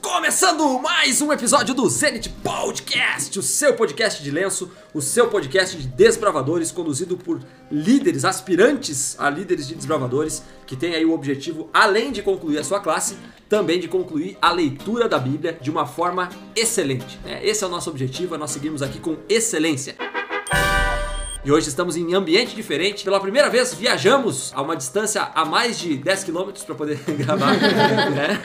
Começando mais um episódio do Zenit Podcast, o seu podcast de lenço, o seu podcast de desbravadores, conduzido por líderes, aspirantes a líderes de desbravadores, que tem aí o objetivo, além de concluir a sua classe, também de concluir a leitura da Bíblia de uma forma excelente. né? Esse é o nosso objetivo, nós seguimos aqui com excelência. E hoje estamos em ambiente diferente. Pela primeira vez viajamos a uma distância a mais de 10 km para poder gravar. né?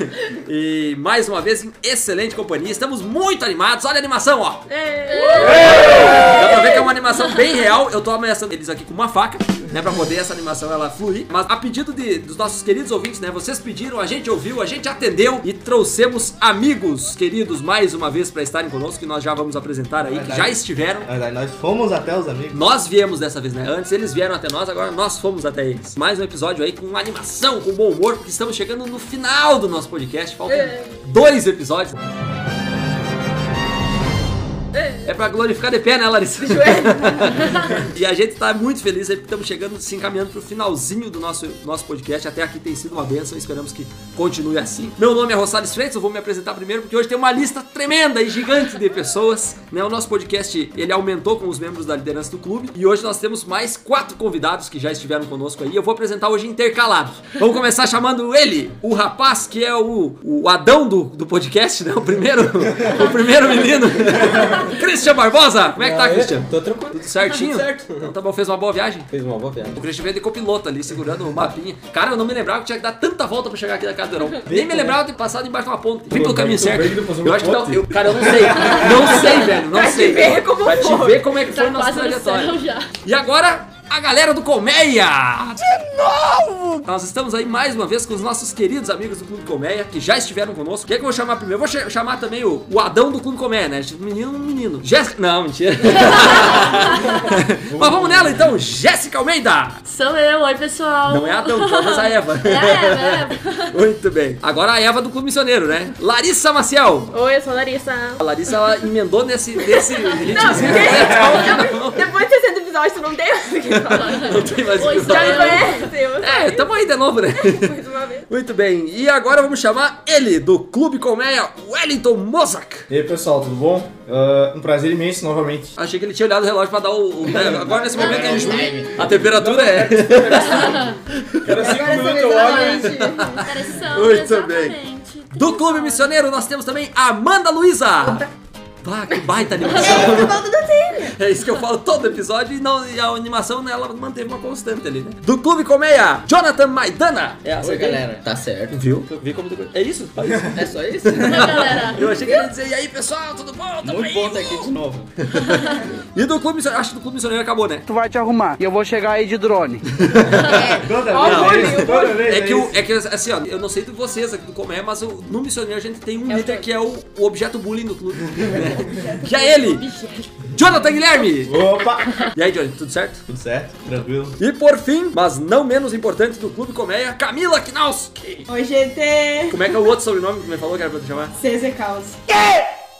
E mais uma vez em excelente companhia. Estamos muito animados. Olha a animação, ó. Dá pra ver que é uma animação bem real. Eu tô ameaçando eles aqui com uma faca, né? Pra poder essa animação ela fluir. Mas a pedido de- dos nossos queridos ouvintes, né? Vocês pediram, a gente ouviu, a gente atendeu e trouxemos amigos queridos mais uma vez pra estarem conosco, que nós já vamos apresentar aí, que já estiveram. Na verdade, nós fomos até os amigos. Nós viemos dessa vez, né? Antes eles vieram até nós, agora nós fomos até eles. Mais um episódio aí com animação, com bom humor, porque estamos chegando no final do nosso podcast. Faltam dois episódios. É pra glorificar de pé, né, Larissa? e a gente tá muito feliz aí porque estamos chegando, se encaminhando pro finalzinho do nosso, nosso podcast. Até aqui tem sido uma benção, esperamos que continue assim. Meu nome é Rosales Freitas, eu vou me apresentar primeiro porque hoje tem uma lista tremenda e gigante de pessoas. Né? O nosso podcast, ele aumentou com os membros da liderança do clube e hoje nós temos mais quatro convidados que já estiveram conosco aí. Eu vou apresentar hoje intercalados. Vamos começar chamando ele, o rapaz que é o, o Adão do, do podcast, né? O primeiro, o primeiro menino. Christian Barbosa! Como é que tá, Aê, Christian? Tô tranquilo. Tudo certinho? Tudo certo. Então tá bom, fez uma boa viagem? Fez uma boa viagem. O Christian veio de copiloto ali, segurando o mapinha. Cara, eu não me lembrava que tinha que dar tanta volta pra chegar aqui na casa do Heron. Nem me lembrava de ter passado embaixo de uma ponte. Vim pelo caminho certo. Eu acho que não. Eu, cara, eu não sei. Não sei, velho. Não Pra te sei. ver como pra te foi. ver como é que foi Tá a nossa trajetória. E agora, a galera do Colmeia! De novo! Nós estamos aí mais uma vez com os nossos queridos amigos do Clube Colmeia, que já estiveram conosco. Quem é que eu vou chamar primeiro? Eu vou cha- chamar também o, o Adão do Clube Colmeia, né? Menino, menino. Jéssica. Não, mentira. Mas vamos nela então, Jéssica Almeida! Sou eu, oi pessoal. Não é a Adão, talvez a Eva. É é Eva. Muito bem. Agora a Eva do Clube Missioneiro, né? Larissa Maciel. Oi, eu sou a Larissa. A Larissa, ela emendou nesse, nesse Não, ritmozinho. depois, depois de 60 episódios, tu não tem mais o que falar. Não tem mais o que sou Já me falar. conhece? É, tamo aí de novo, né? mais uma vez. Muito bem. E agora vamos chamar ele, do Clube Colmeia, Wellington Mozart. E aí pessoal, tudo bom? Ah, um prazer imenso novamente. Achei que ele tinha olhado o relógio pra dar o... o- né? Agora nesse momento em junho, a temperatura é... Cinco Agora minutos essa eu olho Muito bem. exatamente. Do Clube Missioneiro nós temos também Amanda Luiza. Bah, que baita animação. Falta da telha. É isso que eu falo todo episódio e, não, e a animação ela manteve uma constante ali, né? Do Clube Colmeia, Jonathan Maidana. É essa Oi, aqui? galera. Tá certo. Viu? Vi como... É isso? É só isso? Galera. Eu achei que ele ia dizer, e aí pessoal, tudo bom? Tamo Muito aí, bom estar aqui de novo. E do Clube Missioneiro, acho que do Clube Missioneiro acabou, né? tu vai te arrumar. E eu vou chegar aí de drone. Toda vez é toda vez É que, o, é que, assim, ó, eu não sei de vocês aqui do Comé, mas o- no Missioneiro a gente tem um líder que é o, o objeto bullying do clube. né? É ele, Jonathan Guilherme. Opa! E aí, Johnny, tudo certo? Tudo certo? Tranquilo? E por fim, mas não menos importante do Clube Coméia, Camila Knauski. Oi, GT. Como é que é o outro sobrenome que me falou que era pra te chamar? CZ Caos.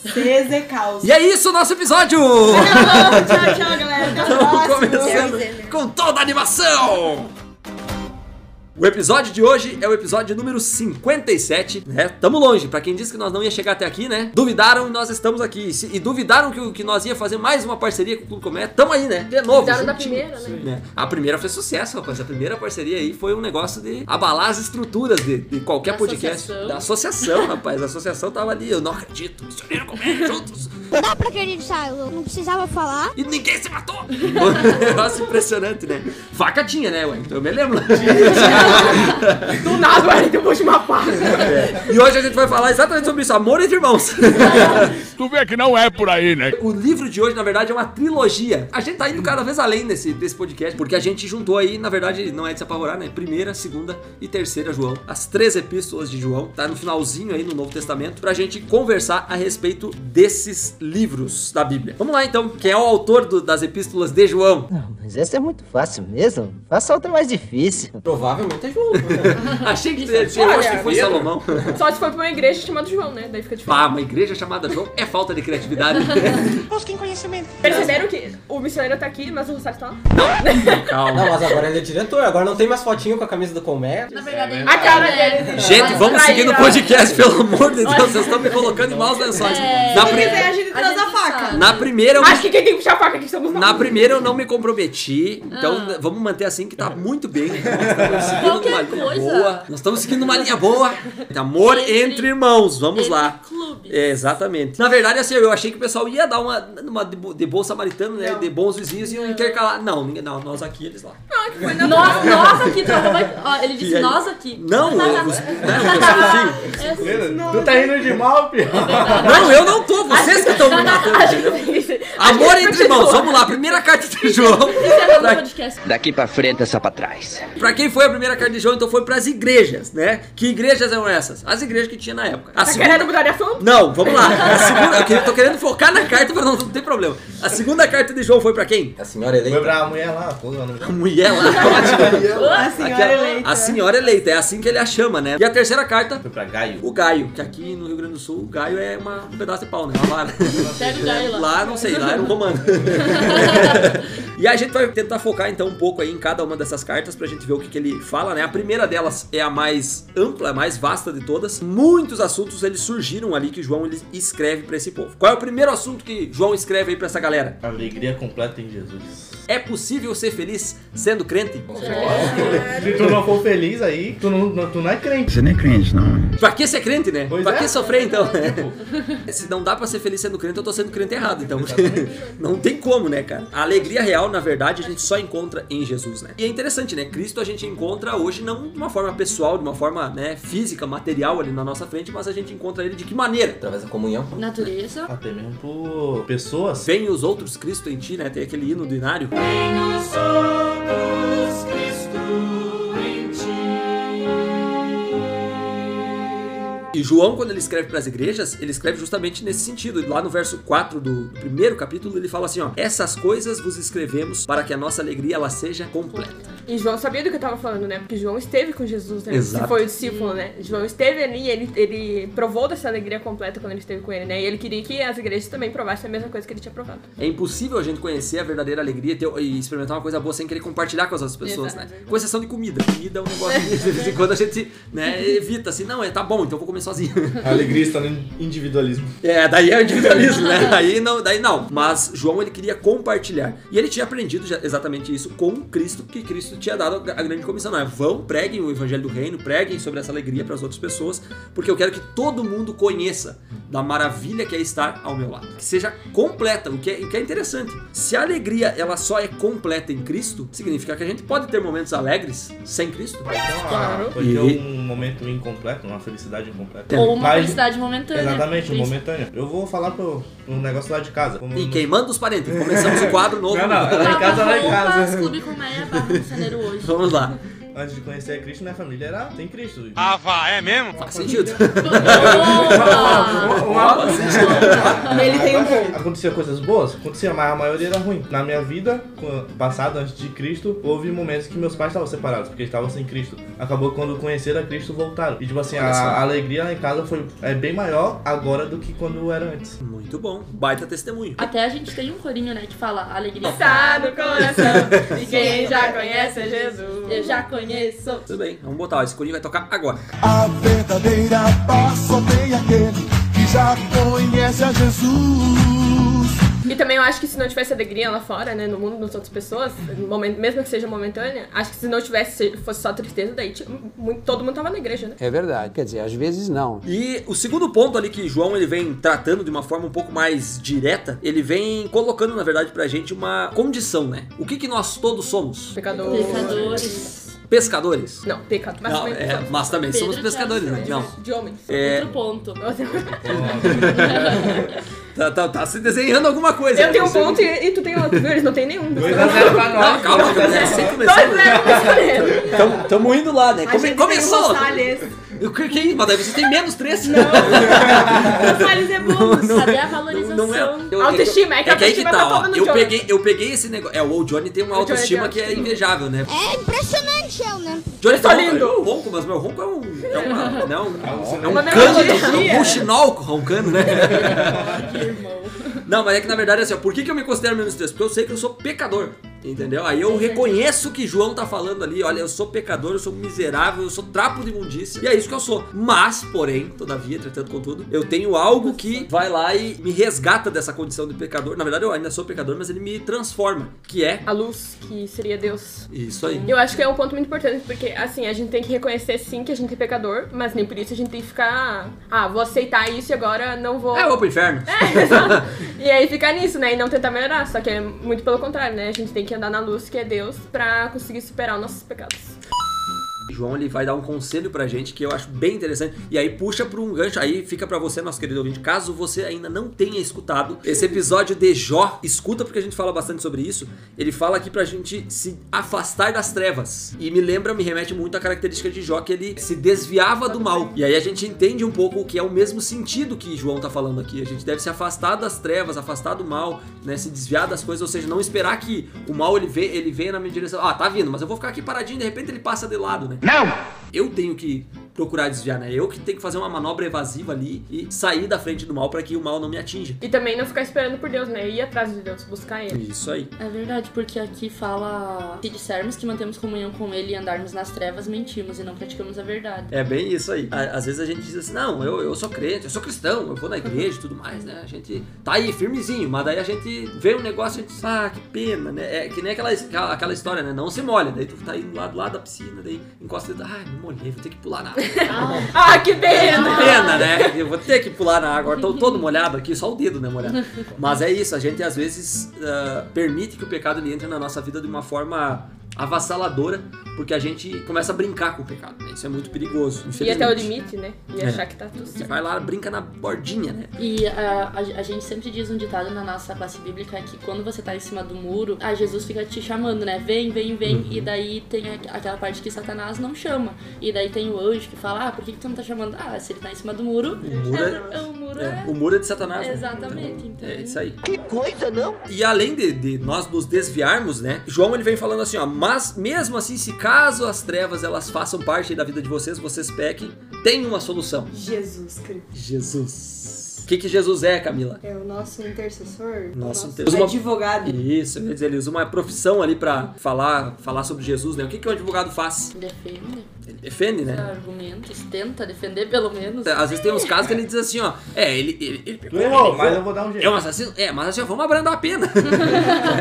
CZ Caos. E é isso o nosso episódio! Tchau, tchau, galera. Até o Estamos próximo. começando com toda a animação! O episódio de hoje é o episódio número 57, né? Tamo longe, pra quem disse que nós não ia chegar até aqui, né? Duvidaram e nós estamos aqui. E se- E duvidaram que, que nós ia fazer mais uma parceria com o Clube Comé. Tamo aí, né? De novo. Duvidaram da primeira, né? A primeira foi sucesso, rapaz. A primeira parceria aí foi um negócio de abalar as estruturas de, de qualquer Da podcast. associação. Da associação, rapaz. A associação tava ali. Eu não acredito. Missioneiro Comé juntos. Dá pra acreditar, eu não precisava falar. E ninguém se matou! um negócio impressionante, né? Faca tinha, né, ué? Então eu me lembro. Do nada, o Wellington puxa uma faca. E hoje a gente vai falar exatamente sobre isso, amor entre irmãos. Tu vê que não é por aí, né? O livro de hoje, na verdade, é uma trilogia. A gente tá indo cada vez além desse, desse podcast, porque a gente juntou aí, na verdade, não é de se apavorar, né? Primeira, segunda e terceira João. As três epístolas de João, tá no finalzinho aí no Novo Testamento, pra gente conversar a respeito desses livros da Bíblia. Vamos lá então, quem é o autor do- das epístolas de João? Mas essa é muito fácil mesmo. Faça outra mais difícil. Provavelmente é João. Achei que eu acho que foi Salomão. Só se for pra uma igreja chamada João, né? Daí fica difícil. Pá, uma igreja chamada João é falta de criatividade. Perceberam que o missionário tá aqui, mas o Rosário tá lá? Calma. Não, mas agora ele é diretor, agora não tem mais fotinho com a camisa do Colmé. Na verdade, A cara é- dele. Gente, vamos seguir no podcast, pelo amor de Deus. Vocês estão me colocando em maus lençóis. É. Na, Se pri- quiser, a gente traz a faca. na primeira eu Acho que quem tem que puxar a faca aqui nós. Na primeira eu não me comprometi, então Ah. vamos manter assim que tá muito bem. Estamos Qualquer coisa. boa. Nós estamos seguindo uma linha boa. Amor entre, Entre- irmãos, vamos entre lá. clubes. É, exatamente. Na verdade, assim, eu achei que o pessoal ia dar uma, uma de, bo- de bom samaritano, né? De bons vizinhos e iam intercalar. Não, ninguém, não, nós aqui, eles lá. Nós, nós aqui, ó, ele disse aí? nós aqui. Não, os, né, os, enfim. É. Tu tá rindo de mal, Pio? Não, eu não tô, vocês que estão me matando, entendeu? Amor entre irmãos, vamos lá, primeira carta de João. Esse é o Pra- podcast. Daqui pra frente é só pra trás. Pra quem foi a primeira carta de João, então foi pras igrejas, né? Que igrejas eram essas? As igrejas que tinha na época. A Tá querendo mudar de assunto? Não, vamos lá. A segunda, eu queria- tô querendo focar na carta pra não, não ter problema. A segunda carta de João foi pra quem? A senhora Foi eleita. pra mulher lá, A mulher lá. A senhora Aquela- eleita. A senhora eleita, é assim que ele a chama, né? E a terceira carta, Foi pra Gaio. o Gaio, que aqui no Rio Grande do Sul, o Gaio é uma, um pedaço de pau, né? Uma vara. Gaio lá. Lá, não sei, lá era um romano. e a gente vai tentar focar então um pouco aí em cada uma dessas cartas pra gente ver o que, que ele fala, né? A primeira delas é a mais ampla, mais vasta de todas. Muitos assuntos eles surgiram ali que João ele escreve pra esse povo. Qual é o primeiro assunto que João escreve aí pra essa galera? Alegria completa em Jesus. É possível ser feliz sendo crente? Se tu não for feliz aí, tu não, não- tu não é crente. Você nem é crente, não. Pra que ser crente, né? Pois pra é. que sofrer então? Se não dá pra ser feliz sendo crente, eu tô sendo crente errado, então. não tem como, né, cara? A alegria real, na verdade, a gente só encontra em Jesus, né? E é interessante, né? Cristo a gente encontra hoje não de uma forma pessoal, de uma forma, né, física, material ali na nossa frente, mas a gente encontra ele de que maneira? Através da comunhão. Natureza. Até mesmo por pessoas. Vem os outros Cristo em ti, né? Tem aquele hino do Inário. E João, quando ele escreve para as igrejas, ele escreve justamente nesse sentido. Lá no verso 4 do primeiro capítulo, ele fala assim: ó, essas coisas vos escrevemos para que a nossa alegria ela seja completa. E João sabia do que eu tava falando, né? Porque João esteve com Jesus, né? Exato. Se foi o discípulo, né? João esteve ali, ele, ele provou dessa alegria completa quando ele esteve com ele, né? E ele queria que as igrejas também provassem a mesma coisa que ele tinha provado. É impossível a gente conhecer a verdadeira alegria e ter- e experimentar uma coisa boa sem querer compartilhar com as outras pessoas, né? Exato. Com exceção de comida. Comida é um negócio que de vez em quando a gente né, evita, assim, não, é, tá bom, então eu vou comer sozinho. A alegria está no individualismo. É, daí é o individualismo, né? Aí não, daí não. Mas João ele queria compartilhar. E ele tinha aprendido já exatamente isso com Cristo, que Cristo tinha dado a grande comissão. Né? Vão, preguem o evangelho do reino, preguem sobre essa alegria para as outras pessoas, porque eu quero que todo mundo conheça da maravilha que é estar ao meu lado. Que seja completa, o que é, o que é interessante. Se a alegria ela só é completa em Cristo, significa que a gente pode ter momentos alegres sem Cristo. Então, pode ter um momento incompleto, uma felicidade incompleta. Ou uma Mas- felicidade momentânea. Exatamente, Triste. momentâneo. Eu vou falar pro, pro negócio lá de casa. Como- E queimando os parentes. Começamos o quadro novo. Não, não, lá em casa, lá em Roupas, casa. Clube com Meia, barra hoje. Vamos lá. Antes de conhecer Cristo, minha família era sem Cristo. Ah, vá, é mesmo? Faz sentido. Ele tem um ponto. Acontecia coisas boas? Acontecia, mas a maioria era ruim. Na minha vida passada, antes de Cristo, houve momentos que meus pais estavam separados, porque eles estavam sem Cristo. Acabou quando conheceram a Cristo, voltaram. E tipo assim, a, a alegria lá em casa foi é bem maior agora do que quando era antes. Muito bom. Baita testemunho. Até a gente tem um corinho, né, que fala alegria. Está no coração de quem já conhece Jesus. Eu já conheço. Tudo bem, vamos botar. ó, Esse corinho vai tocar agora. A verdadeira paz só tem aquele que já conhece a Jesus. E também eu acho que se não tivesse alegria lá fora, né, no mundo das outras pessoas, momento- mesmo que seja momentânea, acho que se não tivesse, se fosse só tristeza, daí tipo, muito- todo mundo tava na igreja, né? É verdade. Quer dizer, às vezes não. E o segundo ponto ali que João ele vem tratando de uma forma um pouco mais direta, ele vem colocando na verdade pra gente uma condição, né? O que que nós todos somos? Pecador. Pecadores. Pescadores? Não, pecado. Mas Não, também é, pessoas. mas também Pedro, somos pescadores, né? Não. De homens. É, Outro ponto. Tá, tá, tá se desenhando alguma coisa. Eu né? tenho um ponto e, e tu tem outro, viu? Eles não tem nenhum. 2x0 pra Não, nós. calma, calma. Sem Dois começar. zero pro Soneiro. Tamo, tamo indo lá, né? Come- começou! O que que é isso? Mas daí você tem menos três. Não. Rosales é bônus. Cadê a valorização? Não é. Eu- Autoestima, é que a que aí que autoestima tá, tá ó. Eu Johnny. peguei, eu peguei esse negócio. É, o Johnny tem uma O autoestima que é invejável, né? É impressionante, eu, né? Johnny tá lindo. Eu ronco, mas meu ronco é um. É uma. Não, é um Uma cano, melodia. é um buchinol roncando, né? Que irmão. Não, mas é que na verdade assim, ó, por que, que eu me considero menos três? Porque eu sei que eu sou pecador. Entendeu? Aí eu reconheço o que João tá falando ali. Olha, eu sou pecador, eu sou miserável, eu sou trapo de imundícia. E é isso que eu sou. Mas, porém, todavia, entretanto, contudo, eu tenho algo que vai lá e me resgata dessa condição de pecador. Na verdade, eu ainda sou pecador, mas ele me transforma. Que é A luz, que seria Deus. isso aí. Eu acho que é um ponto muito importante, porque assim, a gente tem que reconhecer sim que a gente é pecador, mas nem por isso a gente tem que ficar. Ah, vou aceitar isso e agora não vou. É, eu vou pro inferno. É, exato. e aí ficar nisso, né? E não tentar melhorar. Só que é muito pelo contrário, né? A gente tem que andar na luz, que é Deus, pra conseguir superar os nossos pecados. João ele vai dar um conselho pra gente que eu acho bem interessante. E aí puxa pra um gancho, aí fica pra você, nosso querido ouvinte. Caso você ainda não tenha escutado esse episódio de Jó, escuta porque a gente fala bastante sobre isso. Ele fala aqui pra gente se afastar das trevas. E me lembra, me remete muito à característica de Jó, que ele se desviava do mal. E aí a gente entende um pouco o que é o mesmo sentido que João tá falando aqui. A gente deve se afastar das trevas, afastar do mal, né? Se desviar das coisas, ou seja, não esperar que o mal ele, vê, ele venha na minha direção. Ah, tá vindo, mas eu vou ficar aqui paradinho, de repente ele passa de lado, né? Não! eu tenho que procurar desviar, né? Eu que tenho que fazer uma manobra evasiva ali e sair da frente do mal para que o mal não me atinja. E também não ficar esperando por Deus, né? Ir atrás de Deus, buscar Ele. Isso aí. É verdade, porque aqui fala: se dissermos que mantemos comunhão com Ele e andarmos nas trevas, mentimos e não praticamos a verdade. É bem isso aí. Às vezes a gente diz assim, não, eu, eu sou crente, eu sou cristão, eu vou na igreja e tudo mais, né? A gente tá aí firmezinho, mas daí a gente vê um negócio e a gente diz, ah, que pena, né? É que nem aquela, aquela, história, né? Não se molha. Daí tu tá indo lá do lado da piscina, daí encosta e diz, ai, me molhei, vou ter que pular na água. Ah, que pena! pena, né? Eu vou ter que pular na água. Tô todo molhado aqui, só o dedo, né, molhado. Mas é isso, a gente às vezes ah, permite que o pecado ele entre na nossa vida de uma forma avassaladora, porque a gente começa a brincar com o pecado. né? Isso é muito perigoso. Ir até o limite, né? E É. achar que tá tudo Você certo. vai lá, brinca na bordinha, né? E ah, a, a gente sempre diz um ditado na nossa classe bíblica que quando você tá em cima do muro, a Jesus fica te chamando, né? Vem, vem, vem. Uhum. E daí tem a- aquela parte que Satanás não chama. E daí tem o anjo que fala: Ah, por que, que tu não tá chamando? Ah, se ele tá em cima do muro. O muro é, é- o muro é, é. o muro é de Satanás. né? Exatamente, então. É isso aí. Que coisa, não? E além de, de nós nos desviarmos, né? João ele vem falando assim, ó, mas mesmo assim, se caso as trevas elas façam parte da vida de vocês, vocês pequem, tem uma solução. Jesus Cristo. Jesus. O que, que Jesus é, Camila? É o nosso intercessor. Nosso o inter- Usa uma- advogado. Isso, quer dizer, ele usa uma profissão ali pra falar, falar sobre Jesus, né? O que, que o advogado faz? Defende Ele defende, né? argumentos, tenta defender pelo menos. Às vezes tem uns casos que ele diz assim, ó, é, ele, ele, ele ele mas eu vou dar um jeito. É um assassino? É, mas assim, ó, vamos abrandar a pena.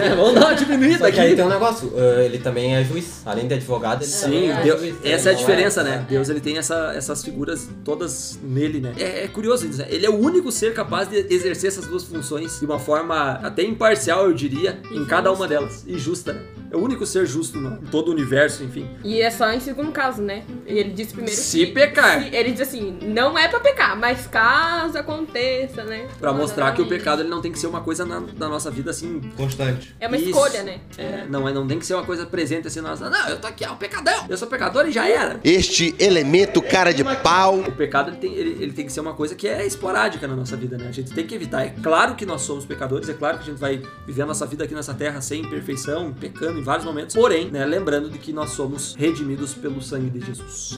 É, vamos dar uma diminuída Só que aí aqui. tem um negócio, ah, ele também é juiz. Além de advogado, ele Sim, também é Deus- juiz. essa é a Não diferença, né? Deus ele tem essa- essas figuras todas nele, né? É, é curioso isso, né? Ele é o único ser capaz de exercer essas duas funções de uma forma até imparcial, eu diria, em cada uma delas. E justa, né? É o único ser justo no, em todo o universo, enfim. E é só em segundo caso, né? E ele disse primeiro Se que- pecar. se- ele diz assim, não é pra pecar, mas caso aconteça, né? Pra mostrar que o pecado ele não tem que ser uma coisa na, na nossa vida assim. Constante. É uma Isso. escolha, né? É, não, é, não tem que ser uma coisa presente assim na nossa. Não, eu tô aqui, ó, o pecadão. Eu sou pecador e já era. Este elemento cara de pau. O pecado ele tem, ele, ele tem que ser uma coisa que é esporádica na nossa vida, né? A gente tem que evitar. É claro que nós somos pecadores, é claro que a gente vai viver a nossa vida aqui nessa terra sem imperfeição, pecando em vários momentos. Porém, né, lembrando de que nós somos redimidos pelo sangue de Jesus.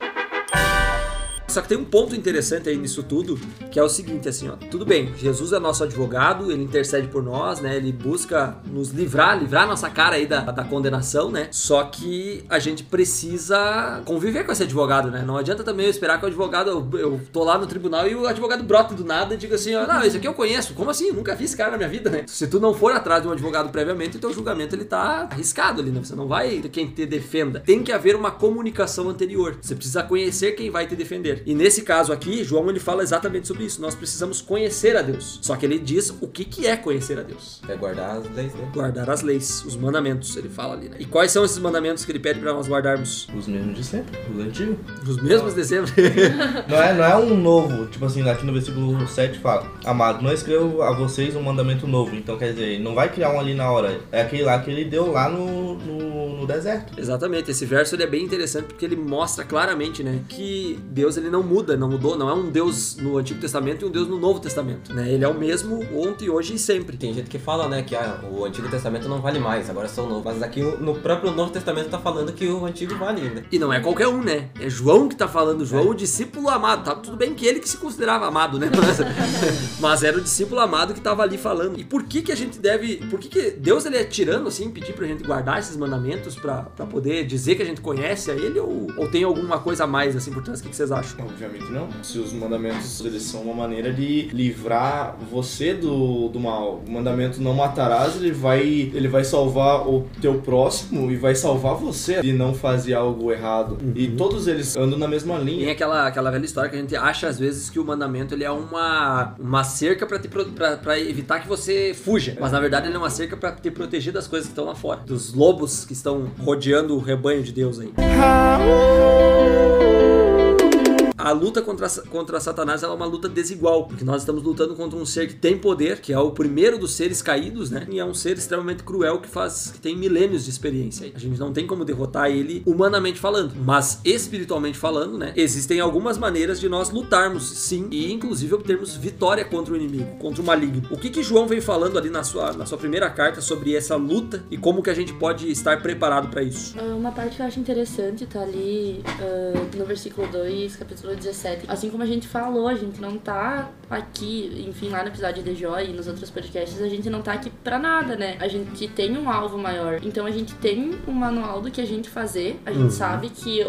Só que tem um ponto interessante aí nisso tudo, que é o seguinte, assim, ó. Tudo bem, Jesus é nosso advogado, ele intercede por nós, né? Ele busca nos livrar, livrar nossa cara aí da, da condenação, né? Só que a gente precisa conviver com esse advogado, né? Não adianta também eu esperar que o advogado, eu, eu tô lá no tribunal e o advogado brota do nada e diga assim, ó, não, esse aqui eu conheço. Como assim? Eu nunca vi esse cara na minha vida, né? Se tu não for atrás de um advogado previamente, o teu julgamento ele tá arriscado ali, né? Você não vai ter quem te defenda. Tem que haver uma comunicação anterior. Você precisa conhecer quem vai te defender. E nesse caso aqui, João ele fala exatamente sobre isso. Nós precisamos conhecer a Deus. Só que ele diz o que, que é conhecer a Deus. É guardar as leis dele. Guardar as leis, os mandamentos, ele fala ali, né? E quais são esses mandamentos que ele pede para nós guardarmos? Os mesmos de sempre, os antigos. Os mesmos de sempre. Não é, não é um novo, tipo assim, aqui no versículo 7 fala, amado, não escrevo a vocês um mandamento novo. Então quer dizer, não vai criar um ali na hora. É aquele lá que ele deu lá no, no, no deserto. Exatamente, esse verso ele é bem interessante porque ele mostra claramente, né, que Deus ele não muda, não mudou, não é um Deus no Antigo Testamento e um Deus no Novo Testamento, né? Ele é o mesmo ontem, hoje e sempre. Tem gente que fala, né, que ah, o Antigo Testamento não vale mais, agora são novo. Mas aqui no próprio Novo Testamento tá falando que o Antigo vale ainda. E não é qualquer um, né? É João que tá falando, João, o discípulo amado. Tá tudo bem que ele que se considerava amado, né? Mas, mas era o discípulo amado que tava ali falando. E por que que a gente deve, por que que Deus ele é tirando assim, pedir pra gente guardar esses mandamentos pra, pra poder dizer que a gente conhece a ele ou, ou tem alguma coisa a mais assim por trás? O que, que vocês acham? Obviamente não. Se os mandamentos eles são uma maneira de livrar você do, do mal. O mandamento não matarás, ele vai, ele vai salvar o teu próximo e vai salvar você de não fazer algo errado. E todos eles andam na mesma Tem linha. aquela, aquela velha história que a gente acha às vezes que o mandamento ele é uma, uma cerca pra evitar que você fuja. Mas na verdade ele é uma cerca pra te proteger das coisas que estão lá fora. Dos lobos que estão rodeando o rebanho de Deus aí. A luta contra, contra Satanás é uma luta desigual, porque nós estamos lutando contra um ser que tem poder, que é o primeiro dos seres caídos, né? E é um ser extremamente cruel que faz que tem milênios de experiência. A gente não tem como derrotar ele humanamente falando, mas espiritualmente falando, né? Existem algumas maneiras de nós lutarmos, sim, e inclusive obtermos vitória contra o inimigo, contra o maligno. O que que João vem falando ali na sua, na sua primeira carta sobre essa luta e como que a gente pode estar preparado para isso? Ah, Uma parte que eu acho interessante tá ali ah, no versículo 2, capítulo 17. Assim como a gente falou, a gente não tá aqui, enfim, lá no episódio de Jó e nos outros podcasts, a gente não tá aqui pra nada, né? A gente tem um alvo maior. Então a gente tem um manual do que a gente fazer. A gente sabe que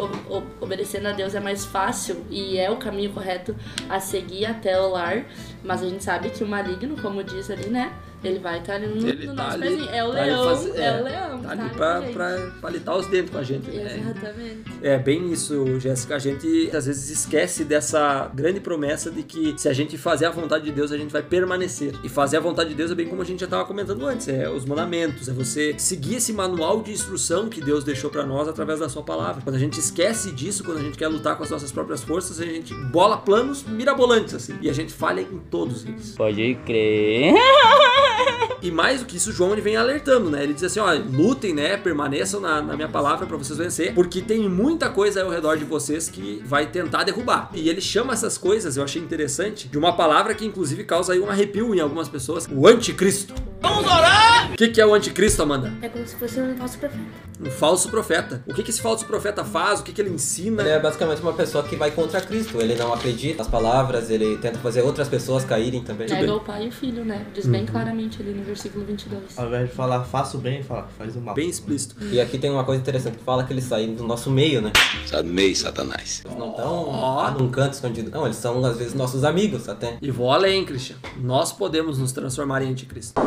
obedecendo a Deus é mais fácil e é o caminho correto a seguir até o lar. Mas a gente sabe que o maligno, como diz ali, né? Ele vai estar ali no, Ele no tá nosso ali- pezinho. É o tá leão, fazer- é, o leão. Tá ali com pra, pra palitar os dentes com a gente, né? Exatamente. É bem isso, Jéssica. A gente às vezes esquece dessa grande promessa de que se a gente fazer a vontade de Deus, a gente vai permanecer. E fazer a vontade de Deus é bem como a gente já estava comentando antes: é os mandamentos, é você seguir esse manual de instrução que Deus deixou para nós através da Sua palavra. Quando a gente esquece disso, quando a gente quer lutar com as nossas próprias forças, a gente bola planos mirabolantes, assim. E a gente falha em todos eles. Pode crer. E mais do que isso, João ele vem alertando, né? Ele diz assim: ó, lutem, né? Permaneçam na, na minha palavra pra vocês vencer, porque tem muita coisa aí ao redor de vocês que vai tentar derrubar. E ele chama essas coisas, eu achei interessante, de uma palavra que inclusive causa aí um arrepio em algumas pessoas: o anticristo. Vamos orar! O que, que é o anticristo, Amanda? É como se fosse um falso profeta. Um falso profeta. O que, que esse falso profeta faz? O que, que ele ensina? Ele é basicamente uma pessoa que vai contra Cristo. Ele não acredita nas palavras, ele tenta fazer outras pessoas caírem também. É igual o pai e o filho, né? Diz bem claramente ali no versículo 22. Ao invés de falar faço o bem, fala faz o mal. Bem explícito. E aqui tem uma coisa interessante que fala que eles saíram do nosso meio, né? Amei, Satanás. Eles não estão lá num canto escondido. Não, eles são às vezes nossos amigos até. E vou além, Christian. Nós podemos nos transformar em anticristo.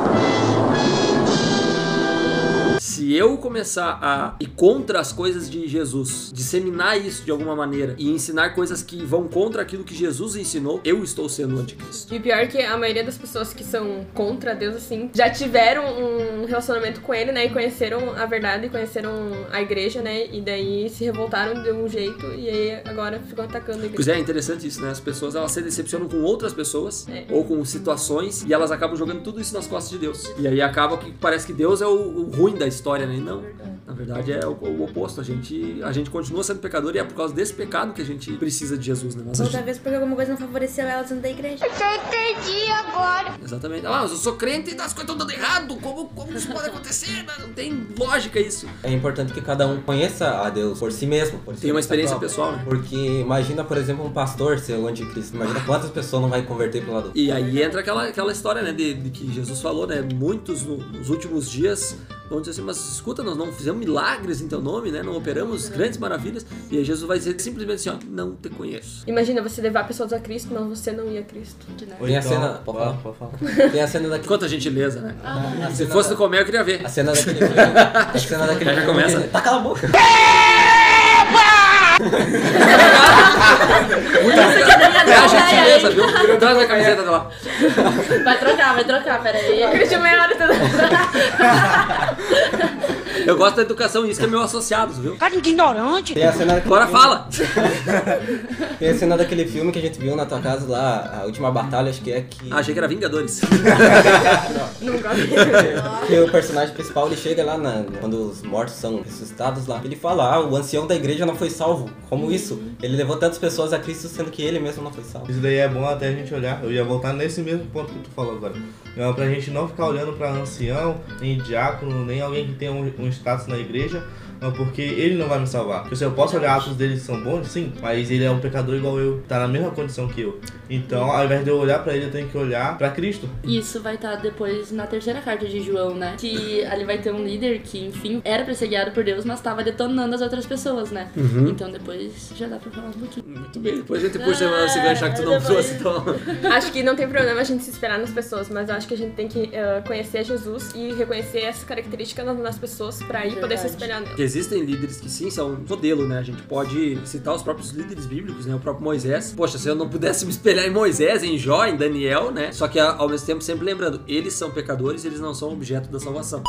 Se eu começar a ir contra as coisas de Jesus, disseminar isso de alguma maneira e ensinar coisas que vão contra aquilo que Jesus ensinou, eu estou sendo o anticristo. E pior é que a maioria das pessoas que são contra Deus, assim, já tiveram um relacionamento com ele, né? E conheceram a verdade, conheceram a igreja, né? E daí se revoltaram de um jeito e aí agora ficam atacando a igreja. Pois é, é interessante isso, né? As pessoas elas se decepcionam com outras pessoas É. ou com situações e elas acabam jogando tudo isso nas costas de Deus. E aí acaba que parece que Deus é o, o ruim da história, né? E não. Na verdade é o, o oposto. A gente, a gente continua sendo pecador e é por causa desse pecado que a gente precisa de Jesus, né? Mas Outra gente- vez porque alguma coisa não favoreceu ela dentro da igreja. Eu entendi agora. Exatamente. Ah, mas eu sou crente e as coisas estão dando errado. Como, como isso pode acontecer? Não tem lógica isso. É importante que cada um conheça a Deus por si mesmo. Por Tem uma experiência própria. pessoal, né? Porque imagina, por exemplo, um pastor ser o anticristo. Imagina quantas pessoas não vai converter pro lado. E aí entra aquela, aquela história, né, de, de que Jesus falou, né, muitos no- nos últimos dias vão dizer assim, mas escuta, nós não fizemos milagres em teu nome, né, não operamos grandes maravilhas, e aí Jesus vai dizer simplesmente assim, ó, não te conheço. Imagina você levar pessoas a Cristo, mas você não ia a Cristo. Ou Tem a então- cena. Pode falar? Pode falar. Tem a cena daquele. Quanta gentileza, né? a Se fosse da- no comer, eu queria ver. A cena daquele. A cena daquele Já filme começa. Tá cala a boca! É a gentileza, viu? Traz a camiseta dela. Vai trocar, vai trocar, peraí. Christian meia hora toda. Eu gosto da educação, isso que é meu associado, viu? Cara de ignorante. Tem a cena Agora fala! Tem a cena daquele filme que a gente viu na tua casa lá, a última batalha, acho que é que. Ah, achei que era Vingadores. Nunca vi. Que o personagem principal ele chega lá na- quando os mortos são ressuscitados lá. Ele fala: Ah, o ancião da igreja não foi salvo. Como isso? Ele levou tantas pessoas a Cristo sendo que ele mesmo não foi salvo. Isso daí é bom até a gente olhar. Eu ia voltar nesse mesmo ponto que tu falou agora. É pra gente não ficar olhando pra ancião, nem diácono, nem alguém que tem um, um status na igreja, não, porque ele não vai me salvar. Porque, assim, eu posso olhar atos dele que são bons, sim, mas ele é um pecador igual eu, tá na mesma condição que eu. Então, ao invés de eu olhar pra ele, eu tenho que olhar pra Cristo. Isso vai estar depois na terceira carta de João, né? Que ali vai ter um líder que, enfim, era pra ser guiado por Deus, mas tava detonando as outras pessoas, né? Uhum. Então depois já dá pra falar um pouquinho. Muito bem, depois a gente puxa esse gancho que tu não trouxe, então. Acho que não tem problema a gente se esperar nas pessoas, mas eu acho que a gente tem que eh, conhecer Jesus e reconhecer essas características nas, pessoas pra aí poder se espelhar nelas. Porque existem líderes que sim são modelo, né? A gente pode citar os próprios líderes bíblicos, né? O próprio Moisés. Poxa, se eu não pudesse me espelhar em Moisés, em Jó, em Daniel, né? Só que ao mesmo tempo sempre lembrando, eles são pecadores, eles não são objeto da salvação.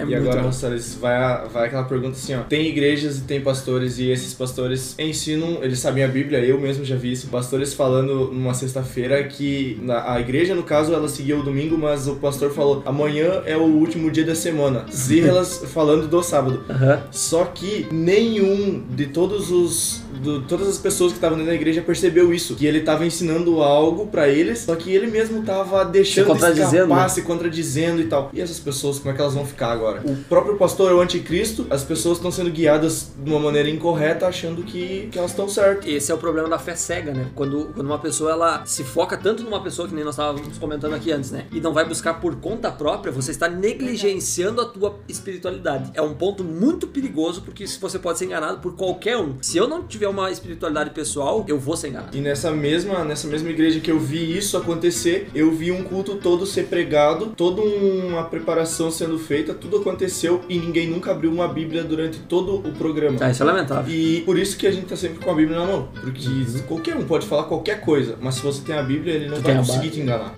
É E agora, bom. Rosales, vai, vai aquela pergunta assim, ó. Tem igrejas e tem pastores, e esses pastores ensinam, eles sabem a Bíblia, eu mesmo já vi isso, pastores falando numa sexta-feira que na, a igreja, no caso, ela seguia o domingo, mas o pastor falou, amanhã é o último dia da semana. E elas falando do sábado. Aham. Só que nenhum de todos os. do- todas as pessoas que estavam dentro da igreja percebeu isso. Que ele estava ensinando algo pra eles, só que ele mesmo tava deixando Se contradizendo, escapar, né? se contradizendo e tal. E essas pessoas, como é que elas vão ficar agora? O próprio pastor é o anticristo, as pessoas estão sendo guiadas de uma maneira incorreta, achando que, que elas estão certas. Esse é o problema da fé cega, né? Quando, quando uma pessoa ela se foca tanto numa pessoa que nem nós estávamos comentando aqui antes, né? E não vai buscar por conta própria, você está negligenciando a tua espiritualidade. É um ponto muito perigoso porque se você pode ser enganado por qualquer um. Se eu não tiver uma espiritualidade pessoal, eu vou ser enganado. E nessa mesma, nessa mesma igreja que eu vi isso acontecer, eu vi um culto todo ser pregado, toda uma preparação sendo feita, tudo aconteceu e ninguém nunca abriu uma Bíblia durante todo o programa. Ah, isso é lamentável. E por isso que a gente tá sempre com a Bíblia na mão. Porque qualquer um pode falar qualquer coisa, mas se você tem a Bíblia, ele não Tu vai conseguir te enganar.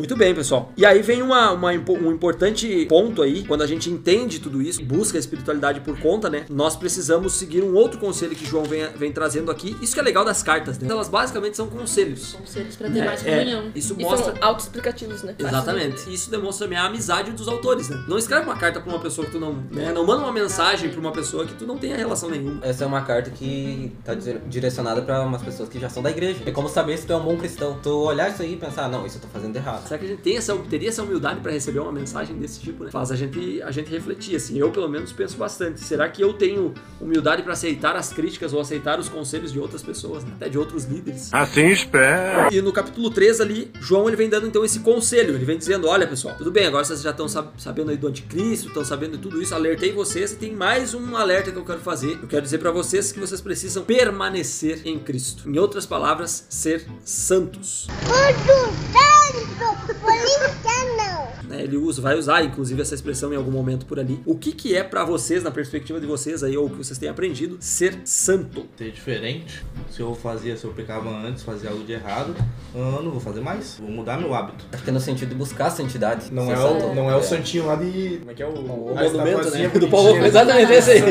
Muito bem, pessoal. E aí vem uma, uma um importante ponto aí, quando a gente entende tudo isso, busca a espiritualidade por conta, né? Nós precisamos seguir um outro conselho que João vem, vem trazendo aqui. Isso que é legal das cartas, né? Elas basicamente são conselhos. Conselhos pra ter mais É, comunhão. isso E mostra. são autoexplicativos, né? Exatamente. Isso demonstra também a amizade dos autores, né? Não escreve uma carta pra uma pessoa que tu não. Né? Não manda uma mensagem pra uma pessoa que tu não tenha relação nenhuma. Essa é uma carta que tá dire- direcionada pra umas pessoas que já são da igreja. É como saber se tu é um bom cristão. Tu olhar isso aí e pensar, "Ah, não, isso eu tô fazendo errado. Será que a gente tem essa, teria essa humildade pra receber uma mensagem desse tipo, né? Faz a gente, a gente refletir, assim. Eu, pelo menos, penso bastante. Será que eu tenho humildade pra aceitar as críticas ou aceitar os conselhos de outras pessoas, né? até de outros líderes? Assim espera. E no capítulo 3 ali, João ele vem dando então esse conselho. Ele vem dizendo: Olha, pessoal, tudo bem, agora vocês já estão sab- sabendo aí do anticristo, estão sabendo de tudo isso, alertei vocês e tem mais um alerta que eu quero fazer. Eu quero dizer pra vocês que vocês precisam permanecer em Cristo. Em outras palavras, ser santos. Né, ele usa, vai usar inclusive essa expressão em algum momento por ali. O que que é pra vocês, na perspectiva de vocês aí, ou o que vocês têm aprendido, ser santo? Ser diferente. Se eu fazia, se eu pecava antes, fazia algo de errado, eu não vou fazer mais. Vou mudar meu hábito. Acho que é no sentido de buscar a santidade. Não é, santo. o, não é o santinho lá de. Como é que é o. O a monumento, estatuazinha né? Do Paulo, exatamente esse aí.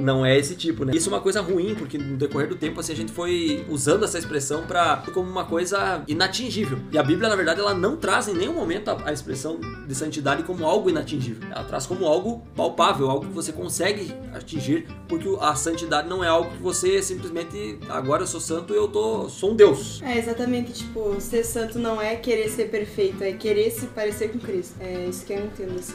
Não é esse tipo, né? Isso é uma coisa ruim, porque no decorrer do tempo, assim, a gente foi usando essa expressão pra, como uma coisa inatingível. E a Bíblia, na verdade, ela não traz em nenhum momento a, a expressão de santidade como algo inatingível. Ela traz como algo palpável, algo que você consegue atingir, porque a santidade não é algo que você simplesmente, agora eu sou santo e eu tô, sou um Deus. É, exatamente, tipo, ser santo não é querer ser perfeito, é querer se parecer com Cristo. É isso que eu entendo, assim.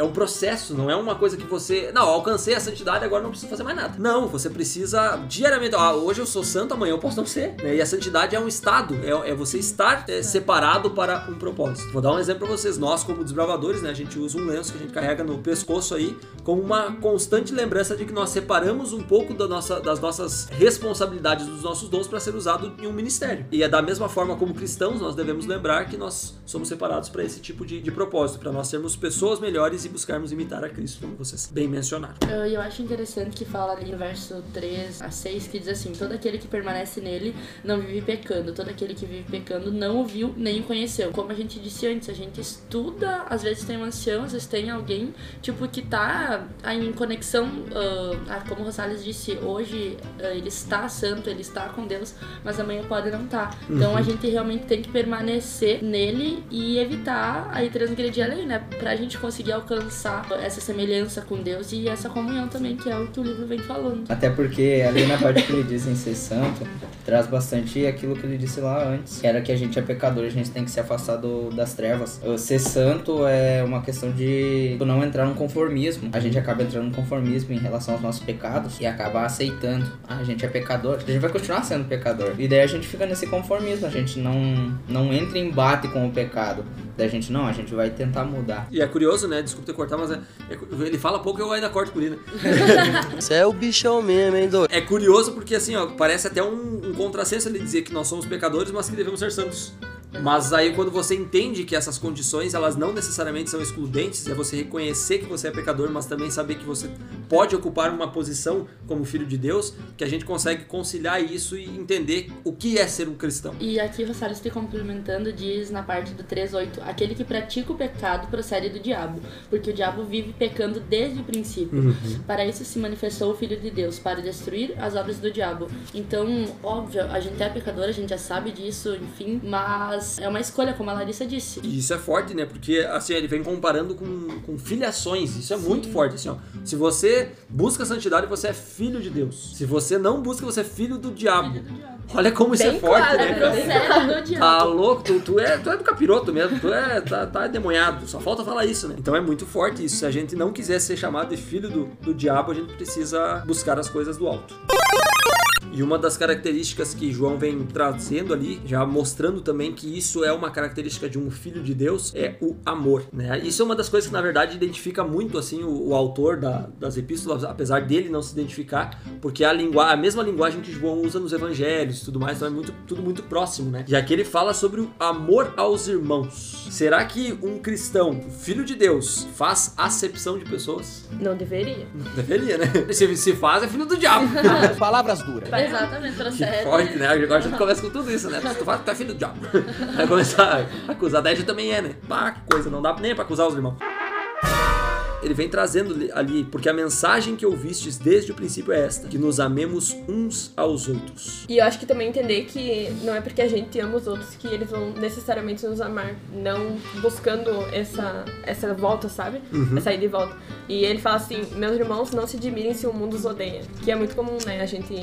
É um processo, não é uma coisa que você. Não, alcancei a santidade, agora não preciso fazer mais nada. Não, você precisa diariamente. Ah, hoje eu sou santo, amanhã eu posso não ser. né? E a santidade é um estado, é, é você estar é, separado para um propósito. Vou dar um exemplo para vocês. Nós, como desbravadores, né, a gente usa um lenço que a gente carrega no pescoço aí, como uma constante lembrança de que nós separamos um pouco da nossa, das nossas responsabilidades, dos nossos dons para ser usado em um ministério. E é da mesma forma como cristãos, nós devemos lembrar que nós somos separados para esse tipo de, de propósito, para nós sermos pessoas melhores e buscarmos imitar a Cristo, como vocês bem mencionaram. Eu, eu acho interessante que fala ali no verso 3 a 6 que diz assim: Todo aquele que permanece nele não vive pecando, todo aquele que vive pecando não o viu nem o conheceu. Como a gente disse antes, a gente estuda, às vezes tem um ancião, às vezes tem alguém, tipo, que tá em conexão, ah, como o Rosales disse, hoje ah, ele está santo, ele está com Deus, mas amanhã pode não estar. Então Uhum. a gente realmente tem que permanecer nele e evitar aí transgredir a lei, né? Pra gente conseguir alcançar essa semelhança com Deus e essa comunhão também, que é o que o livro vem falando. Até porque ali na parte que ele diz em ser santo, traz bastante aquilo que ele disse lá antes, que era que a gente é pecador, a gente tem que se afastar do- das trevas. Ser santo é uma questão de não entrar no conformismo. A gente acaba entrando no conformismo em relação aos nossos pecados e acaba aceitando. Ah, a gente é pecador, a gente vai continuar sendo pecador. E daí a gente fica nesse conformismo, a gente não, não entra em embate com o pecado. Daí a gente não, a gente vai tentar mudar. E é curioso, né? Desculpa ter cortado, mas é- é- ele fala pouco eu ainda corto por ele, né? Você é o bichão mesmo, hein, doido? É curioso porque, assim, ó, parece até um, um contrassenso ele dizer que nós somos pecadores, mas que devemos ser santos. Mas aí quando você entende que essas condições, elas não necessariamente são excludentes, é você reconhecer que você é pecador, mas também saber que você pode ocupar uma posição como filho de Deus, que a gente consegue conciliar isso e entender o que é ser um cristão. E aqui Rosales te complementando diz na parte do 3.8 Aquele que pratica o pecado procede do diabo Porque o diabo vive pecando desde o princípio Uhum. Para isso se manifestou o Filho de Deus Para destruir as obras do diabo Então, óbvio, a gente é pecador A gente já sabe disso, enfim Mas é uma escolha, como a Larissa disse E isso é forte, né? Porque assim, ele vem comparando com, com filiações. Isso é muito forte, assim, ó. Se você busca santidade, você é filho de Deus. Se você não busca, você é filho do diabo. Olha como isso Bem é forte, claro, né, é cara? procede do diabo. Tá louco? Tu, tu, é, tu é do capiroto mesmo. Tu é, tá, tá endemoniado. Só falta falar isso, né? Então é muito forte isso. Se a gente não quiser ser chamado de filho do, do diabo, a gente precisa buscar as coisas do alto. E uma das características que João vem trazendo ali, já mostrando também que isso é uma característica de um filho de Deus, é o amor, né? Isso é uma das coisas que na verdade identifica muito assim o, o autor da- das epístolas, apesar dele não se identificar, porque a, lingua, a mesma linguagem que João usa nos evangelhos e tudo mais, então é muito, tudo muito próximo, né? E aqui ele fala sobre o amor aos irmãos. Será que um cristão, filho de Deus, faz acepção de pessoas? Não deveria. Deveria, né? Se, se faz, é filho do diabo. Palavras duras. Exatamente, procede Forte, né? Agora a gente começa com tudo isso, né? Se tu faz, tu é filho do diabo. Vai começar a acusar. Daí a gente também é, né? Pá, que coisa, não dá nem pra acusar os irmãos. Ele vem trazendo li- ali, porque a mensagem que ouvistes desde o princípio é esta: que nos amemos uns aos outros. E eu acho que também entender que não é porque a gente ama os outros que eles vão necessariamente nos amar. Não buscando essa, essa volta, sabe? Uhum. Essa ida e volta. E ele fala assim: Meus irmãos, não se admirem se o mundo os odeia. Que é muito comum, né? A gente.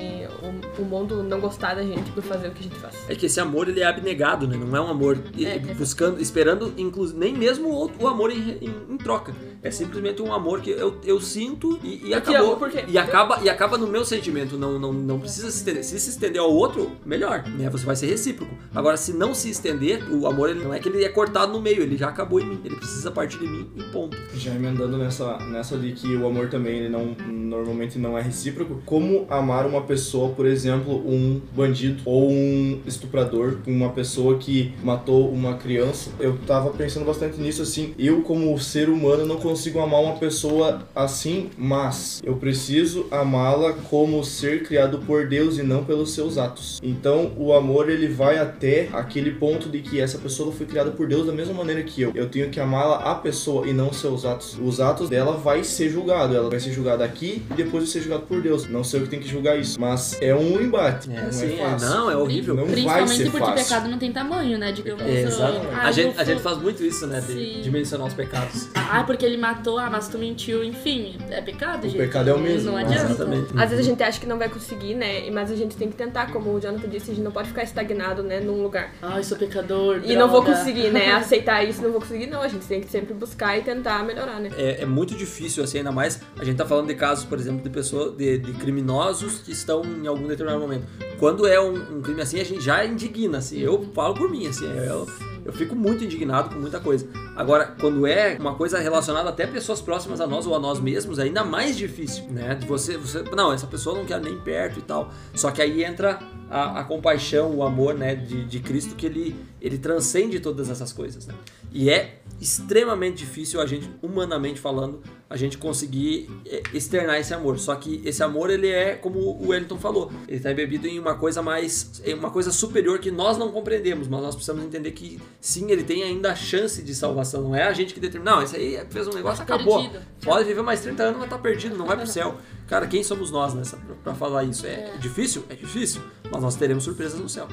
O, o mundo não gostar da gente por fazer o que a gente faz. É que esse amor ele é abnegado, né? Não é um amor É, buscando, esperando, inclu- nem mesmo o, o amor em, em- em troca. É simplesmente um amor que eu, eu sinto e, e acabou. amo E acaba, e acaba no meu sentimento. Não, não, não precisa se estender. Se se estender ao outro, melhor, né? Você vai ser recíproco. Agora, se não se estender, o amor ele não é que ele é cortado no meio, ele já acabou em mim. Ele precisa partir de mim e ponto. Já emendando nessa, nessa de que o amor também ele não normalmente não é recíproco. Como amar uma pessoa, por exemplo, um bandido ou um estuprador, uma pessoa que matou uma criança? Eu tava pensando bastante nisso assim. Eu como ser humano não consigo amar uma pessoa assim, mas eu preciso amá-la como ser criado por Deus e não pelos seus atos. Então, o amor ele vai até aquele ponto de que essa pessoa foi criada por Deus da mesma maneira que eu. Eu tenho que amá-la a pessoa e não seus atos. Os atos dela vai ser julgado, ela vai ser julgada aqui e depois vai ser julgada por Deus. Não sei eu que tem que julgar isso, mas é um embate. É, não sim, é fácil. não, é horrível. Não vai Principalmente ser porque fácil. pecado não tem tamanho, né? Digamos. É, exatamente. ah, a, eu gente, a fui- gente faz muito isso, né? De, Sim. de mencionar os pecados. Ah, porque ele matou, ah, mas tu mentiu, enfim, é pecado, gente. pecado é o mesmo, Não né? adianta. Exatamente. Às vezes a gente acha que não vai conseguir, né? Mas a gente tem que tentar, como o Jonathan disse, a gente não pode ficar estagnado, né, num lugar. Ai, sou pecador. E não vou droga. conseguir, né? Aceitar isso, não vou conseguir, não. A gente tem que sempre buscar e tentar melhorar, né? é, é muito difícil, assim, ainda mais. A gente tá falando de casos, por exemplo, de pessoas, de, de criminosos que estão em algum determinado momento. Quando é um, um crime assim, a gente já indigna, assim. Eu falo por mim, assim. Eu, eu fico muito indignado com muita coisa. Agora, quando é uma coisa relacionada até pessoas próximas a nós ou a nós mesmos, é ainda mais difícil, né? Você, você. Não, essa pessoa não quer nem perto e tal. Só que aí entra a, a compaixão, o amor, né, de, de Cristo, que ele, ele transcende todas essas coisas, né? E é extremamente difícil a gente, humanamente falando, a gente conseguir é, externar esse amor. Só que esse amor, ele é, como o Wellington falou, ele está embebido em uma coisa mais, em uma coisa superior que nós não compreendemos, mas nós precisamos entender que sim, ele tem ainda a chance de salvação. Não é a gente que determina, não, esse aí fez um negócio, Tá acabou. perdido. Pode viver mais 30 anos, mas tá perdido, não vai pro céu. Cara, quem somos nós nessa pra falar isso? É, difícil? É difícil, mas nós teremos surpresas no céu.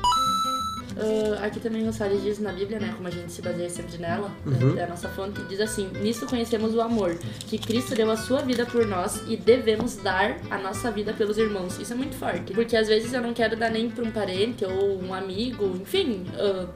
Ah, aqui também o Salles diz na Bíblia, né? Como a gente se baseia sempre nela, Uhum. é a nossa fonte, diz assim: Nisso conhecemos o amor, que Cristo deu a sua vida por nós e devemos dar a nossa vida pelos irmãos. Isso é muito forte, porque às vezes eu não quero dar nem pra um parente ou um amigo, enfim,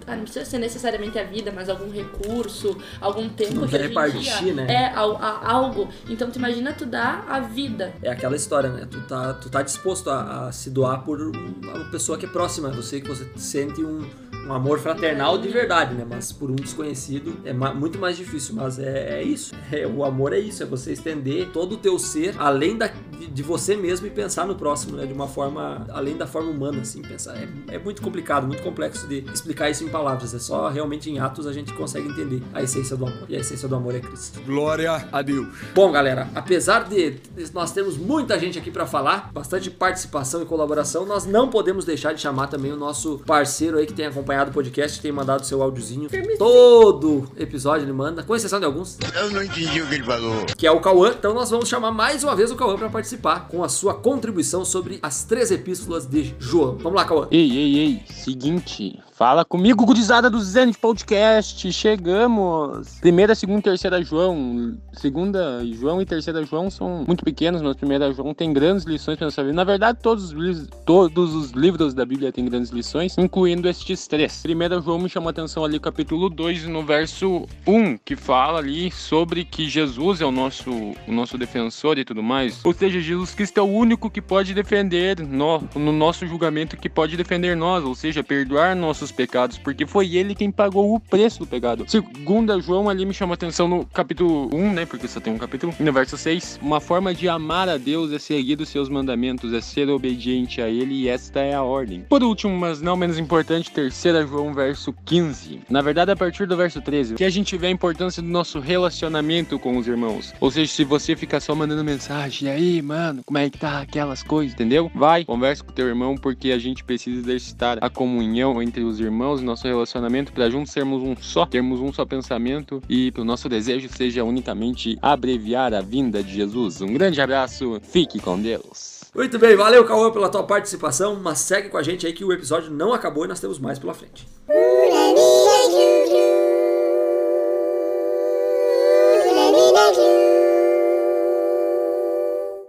ah, não precisa ser necessariamente a vida, mas algum recurso, algum tempo Não que a repartir, né? É, al- a- algo. Então tu imagina tu dar a vida. É aquela história, né? Tu tá, tu tá disposto a, a se doar por um- uma pessoa que é próxima a você, que você sente um, um amor fraternal de verdade, né? Mas por um desconhecido é ma- muito mais difícil. Mas é, é isso. É, o amor é isso, é você estender todo o teu ser além da, de, de você mesmo e pensar no próximo, né? De uma forma, além da forma humana, assim, pensar. É, é muito complicado, muito complexo de explicar isso em palavras. É só realmente em atos a gente consegue entender a essência do amor. E a essência do amor é Cristo. Glória a Deus. Bom, galera, apesar de nós termos muita gente aqui pra falar, bastante participação e colaboração, nós não podemos deixar de chamar também o nosso parceiro aí que tem acompanhado o podcast, tem mandado seu áudiozinho. Todo episódio ele manda, com exceção de alguns, Eu não entendi o que ele falou. que é o Cauã. Então nós vamos chamar mais uma vez o Cauã pra participar com a sua contribuição sobre as três epístolas de João. Vamos lá, Cauã. Ei, ei, ei, seguinte, fala comigo, gurizada do Zenit Podcast, chegamos! Primeira, segunda e terceira João, segunda João e terceira João são muito pequenos, mas primeira João tem grandes lições para nossa vida. Na verdade, todos os, todos os livros da Bíblia têm grandes lições, incluindo estes três. Primeira João me chamou a atenção ali, capítulo 2, no verso 1, que fala ali sobre que Jesus é o nosso, o nosso defensor e tudo mais. Ou seja, Jesus Cristo é o único que pode defender no, no nosso julgamento, que pode defender nós, ou seja, perdoar nossos pecados, porque foi ele quem pagou o preço do pecado. Segunda João ali me chamou a atenção no capítulo 1, né, porque só tem um capítulo, no verso 6, uma forma de amar a Deus é seguir os seus mandamentos, é ser obediente a ele, e esta é a ordem. Por último, mas não menos importante, terceira João, verso 15. Na verdade, a partir do verso 13, que a gente vê a importância do nosso relacionamento com os irmãos. Ou seja, se você fica só mandando mensagem, aí, mano, como é que tá aquelas coisas, entendeu? Vai, conversa com teu irmão, porque a gente precisa exercitar a comunhão entre os irmãos, nosso relacionamento, para juntos sermos um só, termos um só pensamento e que o nosso desejo seja unicamente abreviar a vinda de Jesus. Um grande abraço, fique com Deus. Muito bem, valeu, Cauã, pela tua participação, mas segue com a gente aí que o episódio não acabou e nós temos mais pela frente.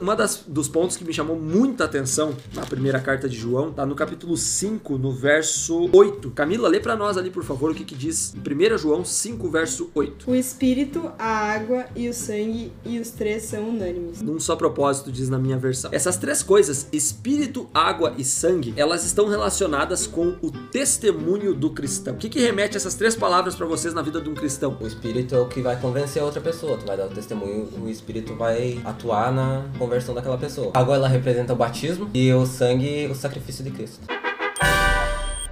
Uma das, dos pontos que me chamou muita atenção na primeira carta de João tá no capítulo 5, no verso 8. Camila, lê pra nós ali, por favor, o que, que diz em 1 João 5, verso 8. O espírito, a água e o sangue, e os três são unânimes. Num só propósito, diz na minha versão. Essas três coisas, espírito, água e sangue, elas estão relacionadas com o testemunho do cristão. O que, que remete essas três palavras pra vocês na vida de um cristão? O espírito é o que vai convencer a outra pessoa. Tu vai dar o testemunho, o espírito vai atuar na conversão daquela pessoa. A água ela representa o batismo e o sangue o sacrifício de Cristo.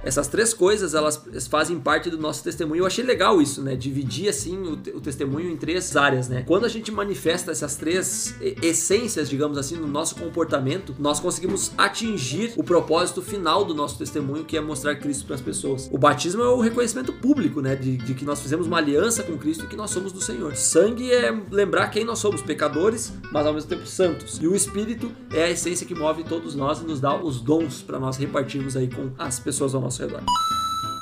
Essas três coisas, elas fazem parte do nosso testemunho. Eu achei legal isso, né? Dividir, assim, o, o testemunho em três áreas, né? Quando a gente manifesta essas três essências, digamos assim, no nosso comportamento, nós conseguimos atingir o propósito final do nosso testemunho, que é mostrar Cristo para as pessoas. O batismo é o reconhecimento público, né? De, de que nós fizemos uma aliança com Cristo e que nós somos do Senhor. Sangue é lembrar quem nós somos, pecadores, mas ao mesmo tempo santos. E o Espírito é a essência que move todos nós e nos dá os dons para nós repartirmos aí com as pessoas ao nosso osv.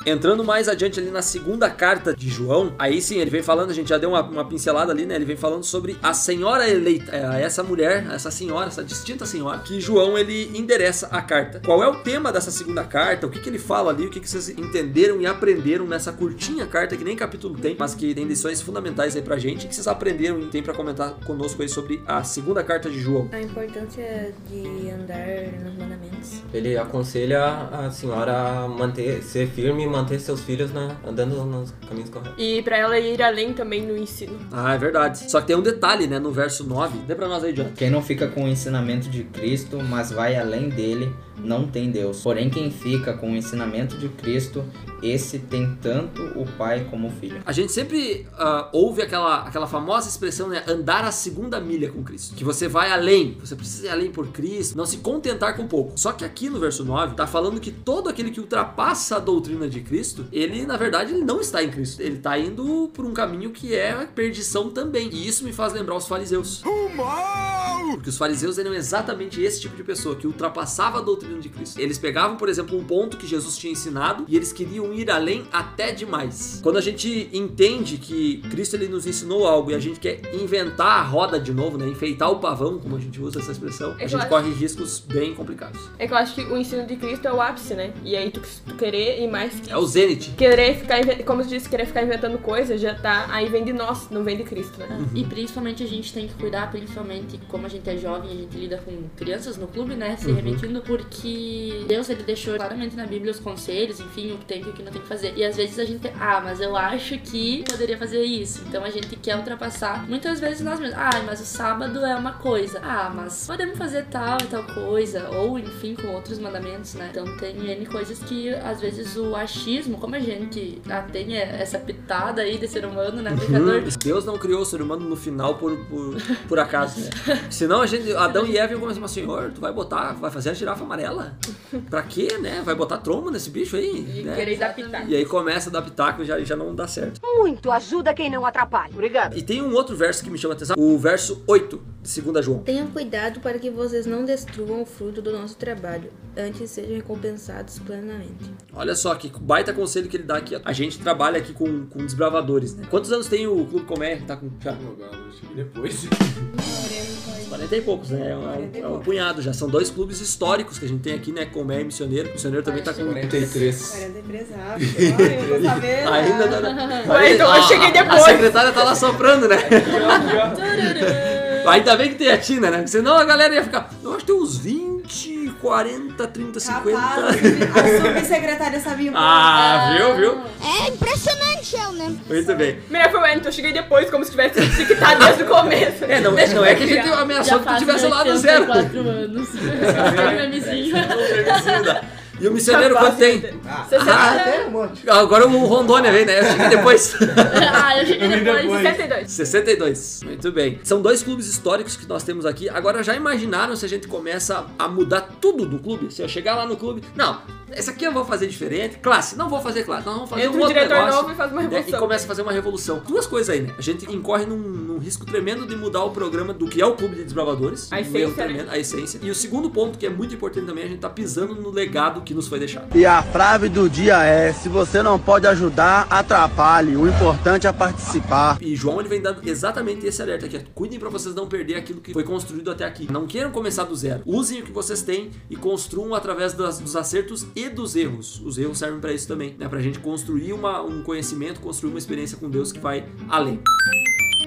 Entrando mais adiante ali na segunda carta de João, aí sim ele vem falando, a gente já deu uma, uma pincelada ali, né? Ele vem falando sobre a senhora eleita, é, essa mulher, essa senhora, essa distinta senhora, que João ele endereça a carta. Qual é o tema dessa segunda carta? O que, que ele fala ali? O que, que vocês entenderam e aprenderam nessa curtinha carta que nem capítulo tem, mas que tem lições fundamentais aí pra gente, que vocês aprenderam e tem pra comentar conosco aí sobre a segunda carta de João. A importância de andar nos mandamentos. Ele aconselha a senhora a manter, ser firme e manter seus filhos na, andando nos caminhos corretos. E pra ela ir além também no ensino. Ah, é verdade. Só que tem um detalhe, né? No verso 9. Dê pra nós aí, Jonathan. Quem não fica com o ensinamento de Cristo, mas vai além dele, não tem Deus. Porém, quem fica com o ensinamento de Cristo esse tem tanto o pai como o filho. A gente sempre ah, ouve aquela, aquela famosa expressão, né? Andar a segunda milha com Cristo. Que você vai além, você precisa ir além por Cristo, não se contentar com pouco. Só que aqui no verso 9, tá falando que todo aquele que ultrapassa a doutrina de Cristo, ele na verdade ele não está em Cristo. Ele tá indo por um caminho que é a perdição também. E isso me faz lembrar os fariseus. Porque os fariseus eram exatamente esse tipo de pessoa que ultrapassava a doutrina de Cristo. Eles pegavam, por exemplo, um ponto que Jesus tinha ensinado e eles queriam ir além até demais. Quando a gente entende que Cristo ele nos ensinou algo e a gente quer inventar a roda de novo, né, enfeitar o pavão, como a gente usa essa expressão, É a gente corre riscos bem complicados. É que eu acho que o ensino de Cristo é o ápice, né? E aí tu, tu querer ir mais que É o Zenit. Querer ficar, como tu disse, querer ficar inventando coisas, já tá. Aí vem de nós, não vem de Cristo, né? Uhum. E principalmente a gente tem que cuidar, principalmente como a gente é jovem, a gente lida com crianças no clube, né? Se Uhum. remetindo, porque Deus ele deixou claramente na Bíblia os conselhos, enfim, o que tem e o que não tem que fazer. E às vezes a gente, ah, mas eu acho que poderia fazer isso. Então a gente quer ultrapassar muitas vezes nós mesmos. Ah, mas o sábado é uma coisa. Ah, mas podemos fazer tal e tal coisa. Ou enfim, com outros mandamentos, né? Então tem N coisas que às vezes o achismo, como a gente ah, tem essa pitada aí de ser humano, né? Pecador, Uhum. Deus não criou o ser humano no final por, por, por acaso, né? Senão a gente, Adão e Eva iam começar senhor, tu vai botar, vai fazer a girafa amarela? Pra quê, né? Vai botar tromba nesse bicho aí? E né? querer dar pitaco. E aí começa a dar pitaco e já, já não dá certo. Muito ajuda quem não atrapalha. Obrigado. E tem um outro verso que me chama a atenção, o verso 8 de 2 João. Tenham cuidado para que vocês não destruam o fruto do nosso trabalho, antes sejam recompensados plenamente. Olha só que baita conselho que ele dá aqui. A gente trabalha aqui com, com desbravadores, né? Quantos anos tem o Clube Comé? Tá com já? Depois. 40 e poucos, né? É um, é um punhado já. São dois clubes históricos que a gente tem aqui, né? Comé e Missioneiro. Missioneiro também tá com 43. 43 rápido. Olha, eu tô sabendo. Ainda não. Ué, então eu cheguei A depois. secretária tá lá soprando, né? Ainda bem que tem a Tina, né? Porque senão a galera ia ficar. Eu acho que tem uns 20, 40, 30, 50. Rapaz, a subsecretária sabia um pouco. Ah, viu, viu? É impressionante, eu, né? Muito bem. Melhor foi o Wellington, eu cheguei depois, como se tivesse etiquetado desde o começo. É, não, não é que a gente ameaçou que tu tivesse lá do zero. 84 anos. Memezinho. E o missioneiro quanto tem? Ah, tem um monte. Agora o Rondônia vem, né? Eu cheguei depois. ah, eu cheguei depois. 62. 62. Muito bem. São dois clubes históricos que nós temos aqui. Agora, já imaginaram se a gente começa a mudar tudo do clube? Se eu chegar lá no clube. Não, esse aqui eu vou fazer diferente. Classe, não vou fazer classe. Nós vamos fazer Entra um um outro diretor negócio. novo e faz uma né? revolução. E começa a fazer uma revolução. Duas coisas aí, né? A gente incorre num, num risco tremendo de mudar o programa do que é o Clube de Desbravadores. A Um essência, erro né? tremendo, a essência. E o segundo ponto, que é muito importante também, a gente tá pisando no legado que nos foi deixado. E a frase do dia é: se você não pode ajudar, atrapalhe. O importante é participar. E João ele vem dando exatamente esse alerta aqui. Cuidem pra vocês não perder aquilo que foi construído até aqui. Não queiram começar do zero. Usem o que vocês têm e construam através das- dos acertos e dos erros. Os erros servem pra isso também, né? Pra gente construir uma- um conhecimento, construir uma experiência com Deus que vai além.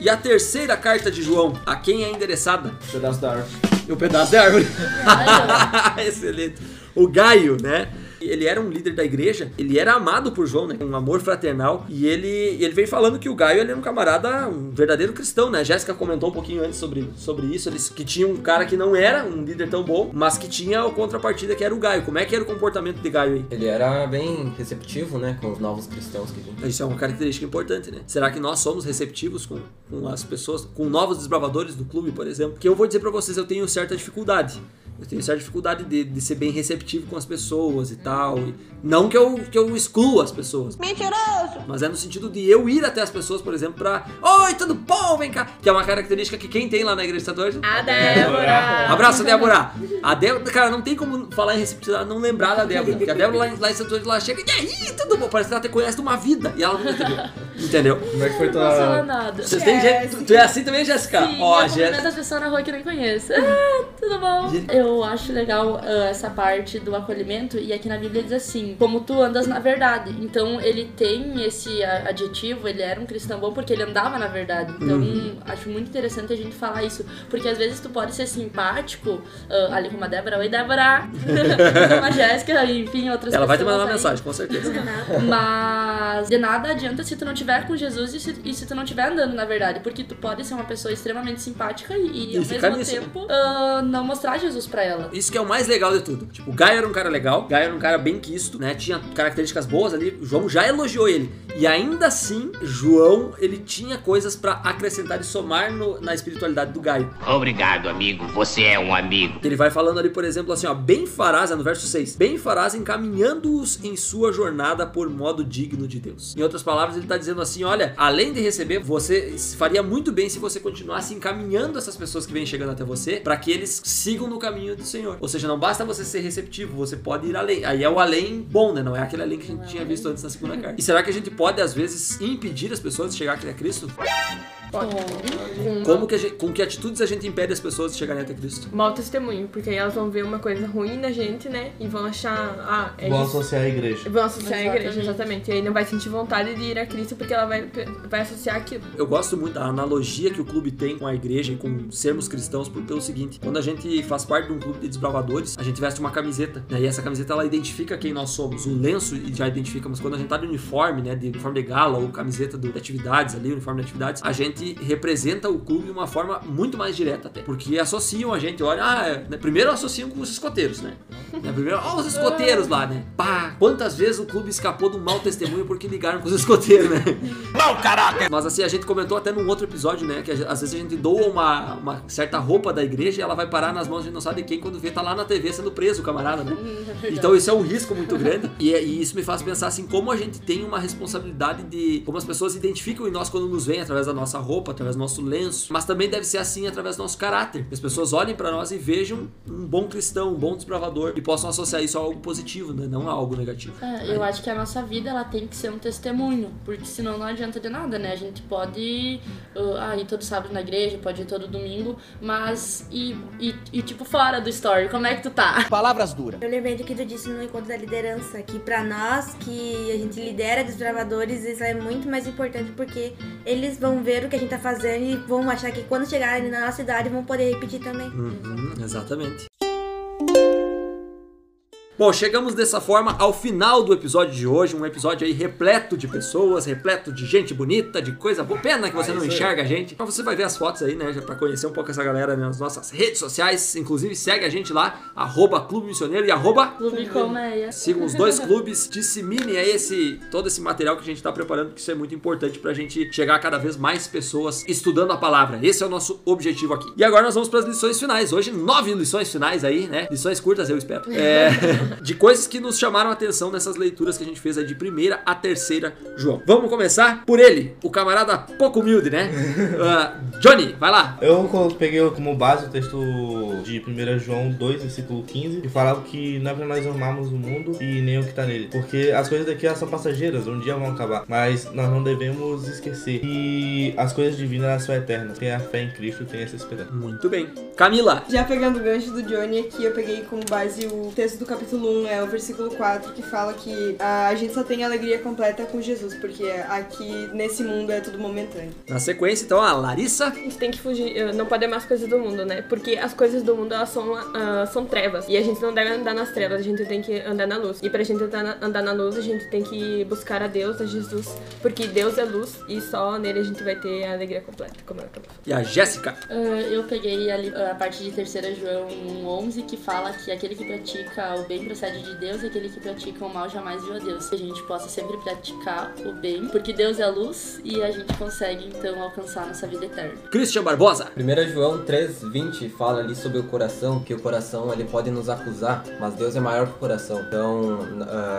E a terceira carta de João, a quem é endereçada? Pedaço da árvore. O pedaço da árvore. Excelente. O Gaio, né? Ele era um líder da igreja, ele era amado por João, né? Um amor fraternal. E ele, ele veio falando que o Gaio ele era um camarada, um verdadeiro cristão, né? Jéssica comentou um pouquinho antes sobre, sobre isso. Eles, que tinha um cara que não era um líder tão bom, mas que tinha a contrapartida que era o Gaio. Como é que era o comportamento de Gaio aí? Ele era bem receptivo, né, com os novos cristãos que vinham. Isso é uma característica importante, né? Será que nós somos receptivos com, com as pessoas, com novos desbravadores do clube, por exemplo? Que eu vou dizer pra vocês, eu tenho certa dificuldade. Eu tenho certa dificuldade de, de ser bem receptivo com as pessoas e tal. E não que eu, que eu exclua as pessoas. Mentiroso! Mas é no sentido de eu ir até as pessoas, por exemplo, pra. Oi, tudo bom? Vem cá! Que é uma característica que quem tem lá na igreja Ângelo. A Débora! Abraço, Débora! A Débora, cara, não tem como falar em receptividade não lembrar da Débora. Porque a Débora lá, em- lá em Ângelo, ela chega, e aí, tudo bom? Parece que ela te conhece de uma vida. E ela nunca te viu. Entendeu? Como é que foi Não tua. nada. Vocês têm gente. Tu, tu é assim também, Jéssica? Ó, eu Jéssica. as pessoas na rua que nem conheço. Ah, tudo bom? Eu acho legal ah, essa parte do acolhimento e aqui na Bíblia diz assim, como tu andas na verdade. Então ele tem esse adjetivo, ele era um cristão bom porque ele andava na verdade. Então Uhum. acho muito interessante a gente falar isso, porque às vezes tu pode ser simpático, ah, ali como a Débora, oi Débora, como a Jéssica, enfim, outras Ela vai te pessoas mandar uma mensagem, com certeza. Mas de nada adianta se tu não tiver com Jesus e se, e se tu não tiver andando, na verdade. Porque tu pode ser uma pessoa extremamente simpática e, E ao mesmo nisso, tempo ah, não mostrar Jesus pra ela. Isso que é o mais legal de tudo. Tipo, o Gaio era um cara legal, Gaio era um cara bem quisto, né? Tinha características boas ali. O João já elogiou ele. E ainda assim, João, ele tinha coisas pra acrescentar e somar no- na espiritualidade do Gaio. Obrigado, amigo. Você é um amigo. Ele vai falando ali, por exemplo, assim, ó, bem farás, é no verso 6, bem farás encaminhando-os em sua jornada por modo digno de Deus. Em outras palavras, ele tá dizendo assim, olha, além de receber, você faria muito bem se você continuasse encaminhando essas pessoas que vêm chegando até você para que eles sigam no caminho do Senhor. Ou seja, não basta você ser receptivo, você pode ir além. Aí é o além bom, né? Não é aquele além que a gente tinha visto antes na segunda carta. E será que a gente pode, às vezes, impedir as pessoas de chegar até Cristo? Pode. Com Como que a gente- com que atitudes a gente impede as pessoas de chegarem até Cristo? mau testemunho, porque aí elas vão ver uma coisa ruim na gente, né? E vão achar, ah, é Vão isso. associar a igreja. Vão associar a igreja, Exatamente. exatamente. E aí não vai sentir vontade de ir a Cristo porque ela vai, vai associar aquilo. Eu gosto muito da analogia que o clube tem com a igreja e com sermos cristãos por- pelo seguinte: quando a gente faz parte de um clube de desbravadores, a gente veste uma camiseta, né? E essa camiseta ela identifica quem nós somos. O lenço já identifica, mas quando a gente tá de uniforme, né? De uniforme de gala ou camiseta do- de atividades ali, uniforme de atividades, a gente representa o clube de uma forma muito mais direta até. Porque associam a gente, olha, ah, é, né? primeiro associam com os escoteiros, né? Né, Primeiro, ó, os escoteiros lá, né? Pá, quantas vezes o clube escapou do mau testemunho porque ligaram com os escoteiros, né? Mau caráter! Mas assim, a gente comentou até num outro episódio, né? Que às vezes a gente doa uma, uma certa roupa da igreja e ela vai parar nas mãos, gente não sabe de quem, quando vê, tá lá na TV sendo preso o camarada, né? Então isso é um risco muito grande. E, é- e isso me faz pensar assim, como a gente tem uma responsabilidade de. Como as pessoas identificam em nós quando nos veem através da nossa roupa, através do nosso lenço. Mas também deve ser assim através do nosso caráter. Que as pessoas olhem pra nós e vejam um bom cristão, um bom desbravador e possam associar isso a algo positivo, né? Não a algo negativo. É, eu acho que a nossa vida ela tem que ser um testemunho, porque senão não adianta de nada, né? A gente pode uh, ah, ir todo sábado na igreja, pode ir todo domingo, mas e, e, e, tipo fora do story, como é que tu tá? Palavras duras. Eu lembrei do que tu disse no encontro da liderança, que pra nós que a gente lidera desbravadores, isso é muito mais importante porque eles vão ver o que a gente tá fazendo e vão achar que quando chegarem na nossa idade vão poder repetir também. Uhum, exatamente. Bom, chegamos dessa forma ao final do episódio de hoje, um episódio aí repleto de pessoas, repleto de gente bonita, de coisa boa. Pena que você Ah, não enxerga a gente. Mas você vai ver as fotos aí, né, já pra conhecer um pouco essa galera nas nossas redes sociais. Inclusive, segue a gente lá, arroba Clube Missioneiro e arroba Clube Colmeia. Sigam os dois clubes, disseminem aí esse, todo esse material que a gente tá preparando, porque isso é muito importante pra gente chegar a cada vez mais pessoas estudando a palavra. Esse é o nosso objetivo aqui. E agora nós vamos pras lições finais. Hoje, nove lições finais aí, né? Lições curtas, eu espero. É, de coisas que nos chamaram a atenção nessas leituras que a gente fez aí de primeira a terceira João. Vamos começar por ele, o camarada pouco humilde, né? Ah, Johnny, vai lá. Eu peguei como base o texto de 1 João 2, versículo 15, que falava que não é pra nós amarmos o mundo e nem o que tá nele. Porque as coisas daqui elas são passageiras, um dia vão acabar. Mas nós não devemos esquecer que as coisas divinas elas são eternas. Tenha fé em Cristo, tenha essa esperança. Muito bem. Camila. Já pegando o gancho do Johnny aqui, eu peguei como base o texto do capítulo 1, é o versículo 4, que fala que a gente só tem alegria completa com Jesus, porque aqui nesse mundo é tudo momentâneo. Na sequência, então, a Larissa. A gente tem que fugir, eh, não pode amar as coisas do mundo, né? Porque as coisas do mundo, elas são, ah, são trevas. E a gente não deve andar nas trevas, a gente tem que andar na luz. E pra gente andar na, andar na luz, a gente tem que buscar a Deus, a Jesus. Porque Deus é luz e só nele a gente vai ter a alegria completa, como eu acabei. E a Jéssica. Ah, eu peguei ali a parte de 3 João 11 que fala que aquele que pratica o bem procede de Deus e aquele que pratica o mal jamais viu a Deus. Que a gente possa sempre praticar o bem, porque Deus é a luz e a gente consegue então alcançar nossa vida eterna. Christian Barbosa. 1 João 3:20 fala ali sobre o coração, que o coração ele pode nos acusar, mas Deus é maior que o coração. Então,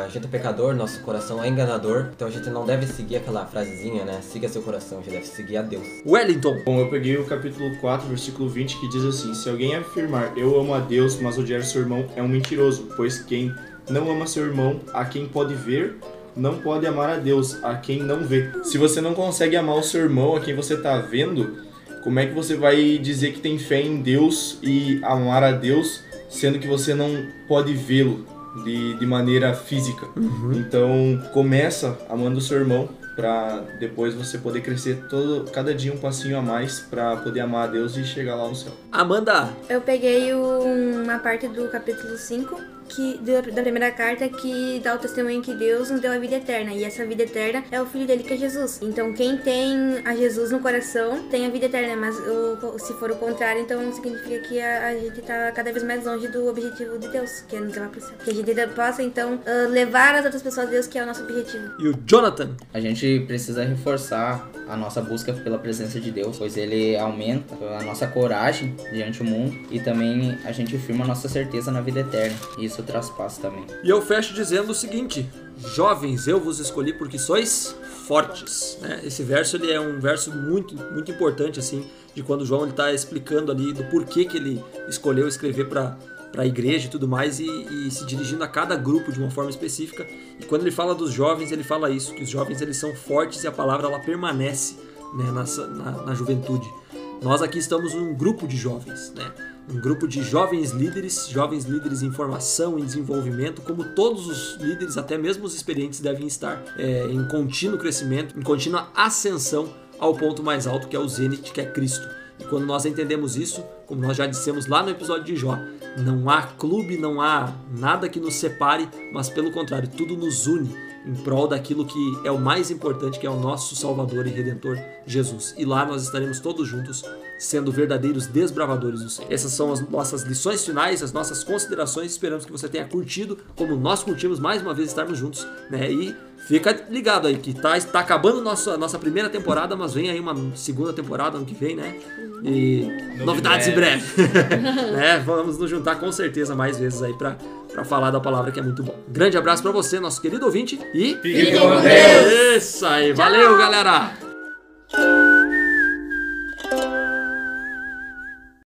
a gente é pecador, nosso coração é enganador, então a gente não deve seguir aquela frasezinha, né? Siga seu coração, a gente deve seguir a Deus. Wellington. Bom, eu peguei o capítulo 4, versículo 20, que diz assim: Se alguém afirmar eu amo a Deus, mas odiar seu irmão, é um mentiroso, pois quem não ama seu irmão, a quem pode ver, não pode amar a Deus, a quem não vê. Se você não consegue amar o seu irmão, a quem você tá vendo, como é que você vai dizer que tem fé em Deus e amar a Deus, sendo que você não pode vê-lo de, de maneira física? Então, começa amando o seu irmão para depois você poder crescer todo cada dia um passinho a mais para poder amar a Deus e chegar lá no céu. Amanda. Eu peguei uma parte do capítulo 5, que da primeira carta que dá o testemunho que Deus nos deu a vida eterna. E essa vida eterna é o filho dele que é Jesus. Então quem tem a Jesus no coração tem a vida eterna. Mas o- se for o contrário, então significa que a, a gente tá cada vez mais longe do objetivo de Deus, que é nos levar pro céu. Que a gente possa então ah, levar as outras pessoas a Deus, que é o nosso objetivo. E o Jonathan? A gente precisa reforçar a nossa busca pela presença de Deus, pois ele aumenta a nossa coragem diante do mundo e também a gente firma a nossa certeza na vida eterna. Isso traz paz também. E eu fecho dizendo o seguinte: Jovens, eu vos escolhi porque sois fortes. Né? Esse verso ele é um verso muito, muito importante assim, de quando João está explicando ali do porquê que ele escolheu escrever para para a igreja e tudo mais e, e se dirigindo a cada grupo de uma forma específica. E quando ele fala dos jovens, ele fala isso, que os jovens eles são fortes e a palavra ela permanece né, nessa- na, na juventude. Nós aqui estamos um grupo de jovens, né? Um grupo de jovens líderes, jovens líderes em formação, em desenvolvimento, como todos os líderes, até mesmo os experientes, devem estar é, em contínuo crescimento, em contínua ascensão ao ponto mais alto que é o Zenit, que é Cristo. E quando nós entendemos isso, como nós já dissemos lá no episódio de Jó, não há clube, não há nada que nos separe, mas pelo contrário, tudo nos une em prol daquilo que é o mais importante, que é o nosso Salvador e Redentor, Jesus. E lá nós estaremos todos juntos, sendo verdadeiros desbravadores do Senhor. Essas são as nossas lições finais, as nossas considerações. Esperamos que você tenha curtido, como nós curtimos mais uma vez estarmos juntos, né? E fica ligado aí que tá, tá acabando nossa, nossa primeira temporada, mas vem aí uma segunda temporada ano que vem, né? E novidades em breve. né? Vamos nos juntar com certeza mais vezes aí pra, pra falar da palavra que é muito bom. Grande abraço pra você, nosso querido ouvinte, e Fique com Deus. Isso aí, valeu, galera!